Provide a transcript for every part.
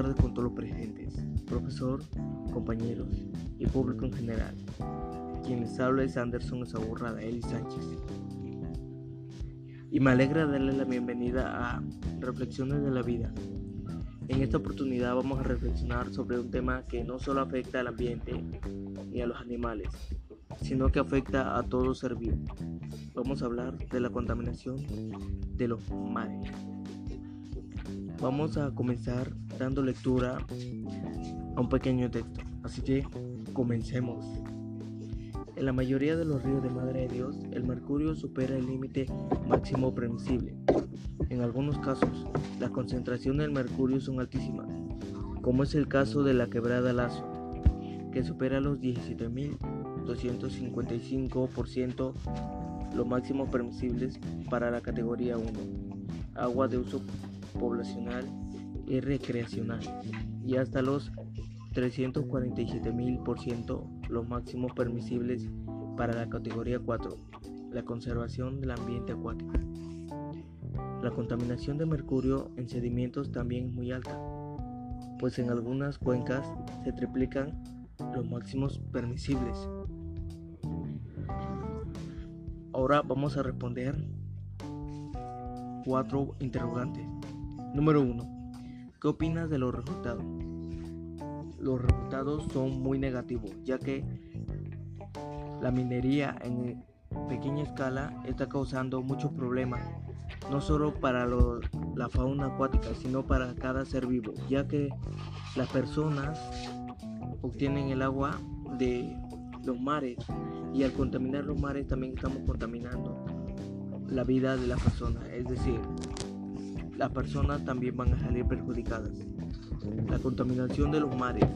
tardes con todos los presentes, profesor, compañeros y público en general. Quien les habla es Anderson Zaburrada Eli Sánchez. Y me alegra darle la bienvenida a Reflexiones de la Vida. En esta oportunidad vamos a reflexionar sobre un tema que no solo afecta al ambiente ni a los animales, sino que afecta a todo ser vivo. Vamos a hablar de la contaminación de los mares. Vamos a comenzar dando lectura a un pequeño texto, así que comencemos. En la mayoría de los ríos de Madre de Dios, el mercurio supera el límite máximo permisible. En algunos casos, las concentraciones del mercurio son altísimas, como es el caso de la quebrada Lazo, que supera los 17.255% los máximos permisibles para la categoría 1, agua de uso poblacional y recreacional, y hasta los 347.000% los máximos permisibles para la categoría 4, la conservación del ambiente acuático. La contaminación de mercurio en sedimentos también es muy alta, pues en algunas cuencas se triplican los máximos permisibles. Ahora vamos a responder cuatro interrogantes. Número 1. ¿Qué opinas de los resultados? Los resultados son muy negativos, ya que la minería en pequeña escala está causando muchos problemas, no solo para la fauna acuática, sino para cada ser vivo, ya que las personas obtienen el agua de los mares y al contaminar los mares también estamos contaminando la vida de las personas, es decir, las personas también van a salir perjudicadas. La contaminación de los mares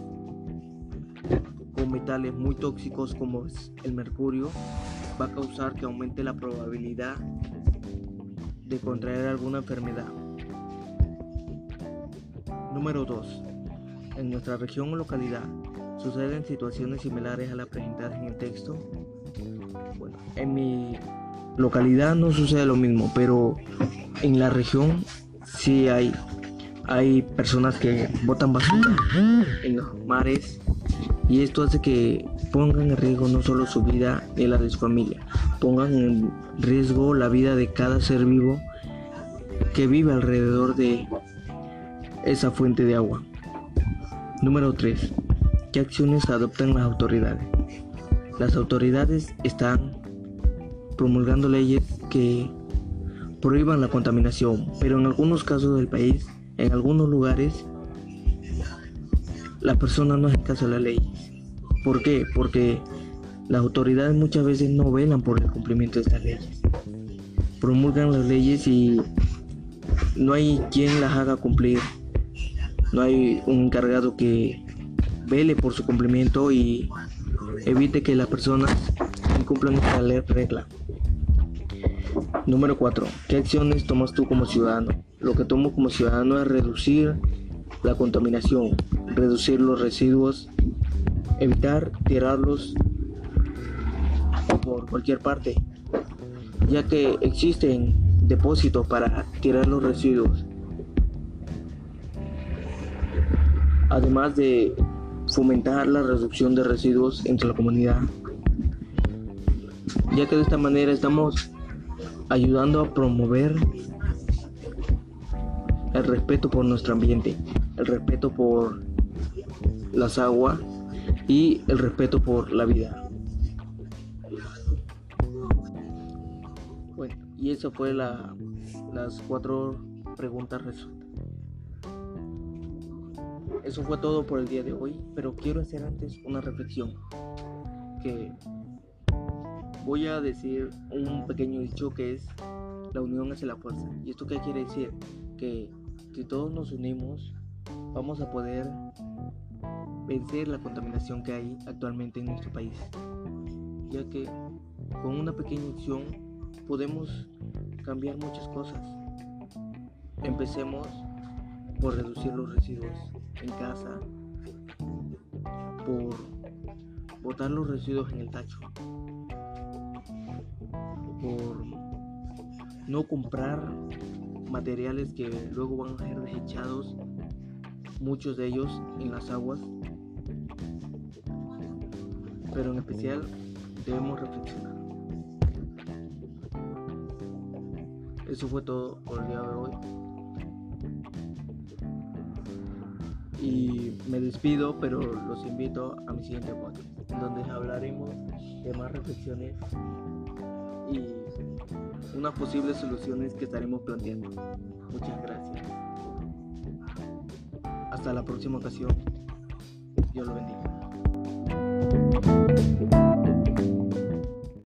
con metales muy tóxicos como el mercurio va a causar que aumente la probabilidad de contraer alguna enfermedad. Número 2. En nuestra región o localidad suceden situaciones similares a las presentadas en el texto. Bueno, en mi localidad no sucede lo mismo, pero en la región sí hay, hay personas que botan basura en los mares y esto hace que pongan en riesgo no solo su vida ni la de su familia, pongan en riesgo la vida de cada ser vivo que vive alrededor de esa fuente de agua. Número 3. ¿Qué acciones adoptan las autoridades? Las autoridades están promulgando leyes que prohíban la contaminación, pero en algunos casos del país, en algunos lugares, las personas no hacen caso a la ley. ¿Por qué? Porque las autoridades muchas veces no velan por el cumplimiento de estas leyes. Promulgan las leyes y no hay quien las haga cumplir. No hay un encargado que vele por su cumplimiento y evite que las personas incumplan esta regla. Número 4. ¿Qué acciones tomas tú como ciudadano? Lo que tomo como ciudadano es reducir la contaminación, reducir los residuos, evitar tirarlos por cualquier parte, ya que existen depósitos para tirar los residuos. Además de fomentar la reducción de residuos entre la comunidad, ya que de esta manera estamos ayudando a promover el respeto por nuestro ambiente, el respeto por las aguas y el respeto por la vida. Bueno, y eso fue la, las cuatro preguntas resueltas. Eso fue todo por el día de hoy, pero quiero hacer antes una reflexión que voy a decir un pequeño dicho que es la unión hace la fuerza. ¿Y esto qué quiere decir? Que si todos nos unimos, vamos a poder vencer la contaminación que hay actualmente en nuestro país. Ya que con una pequeña acción podemos cambiar muchas cosas. Empecemos por reducir los residuos en casa, por botar los residuos en el tacho, por no comprar materiales que luego van a ser desechados muchos de ellos en las aguas, pero en especial debemos reflexionar. Eso fue todo por el día de hoy. Y me despido, pero los invito a mi siguiente podcast, donde hablaremos de más reflexiones unas posibles soluciones que estaremos planteando. Muchas gracias. Hasta la próxima ocasión. Dios lo bendiga.